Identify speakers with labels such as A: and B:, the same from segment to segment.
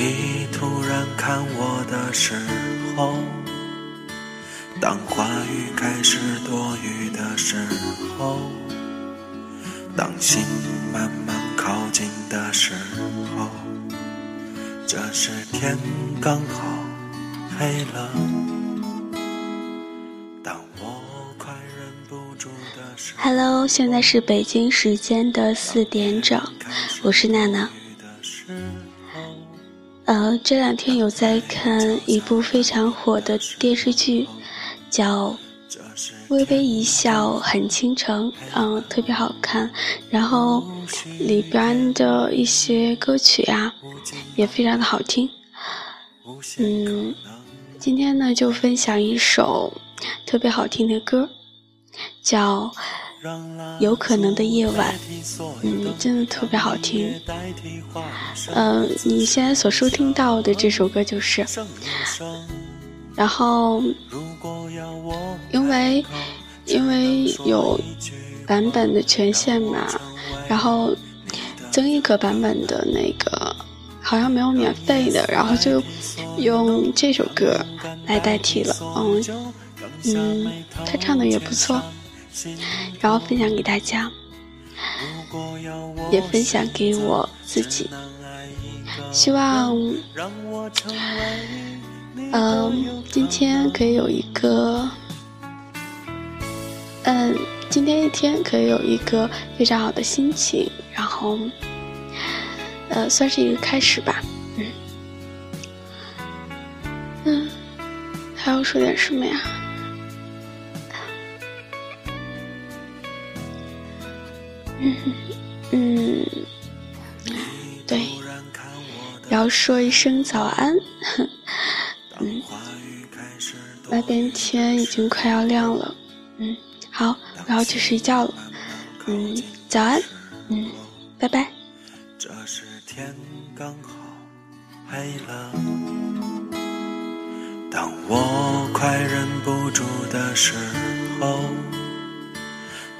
A: 你突然看我的时候，当话语开始多余的时候，当心慢慢靠近的时候，这时天刚好黑了。当我快忍不住的时候
B: ，Hello，现在是北京时间的四点整，我是娜娜。呃，这两天有在看一部非常火的电视剧，叫《微微一笑很倾城》，嗯，特别好看。然后里边的一些歌曲呀，也非常的好听。嗯，今天呢就分享一首特别好听的歌，叫。有可能的夜晚，嗯，真的特别好听。嗯，你现在所收听到的这首歌就是，然后，因为因为有版本的权限嘛，然后曾轶可版本的那个好像没有免费的，然后就用这首歌来代替了。嗯嗯，他唱的也不错。然后分享给大家，也分享给我自己。希望，嗯，今天可以有一个，嗯，今天一天可以有一个非常好的心情，然后，呃，算是一个开始吧。嗯，嗯，还要说点什么呀？嗯嗯，对，要说一声早安。嗯，外边天已经快要亮了。嗯，好，我要去睡觉了。嗯，早安。嗯，拜拜。
A: 这时天刚好黑了，当我快忍不住的时候。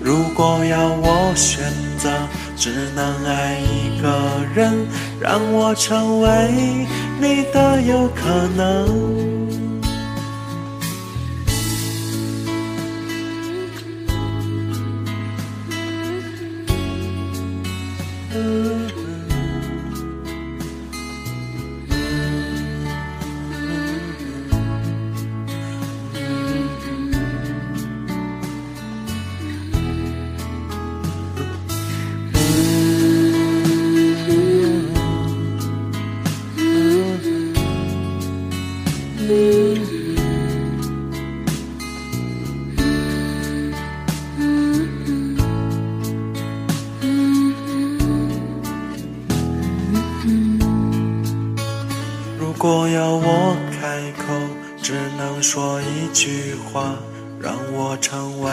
A: 如果要我选择，只能爱一个人，让我成为你的有可能。果要我开口，只能说一句话，让我成为。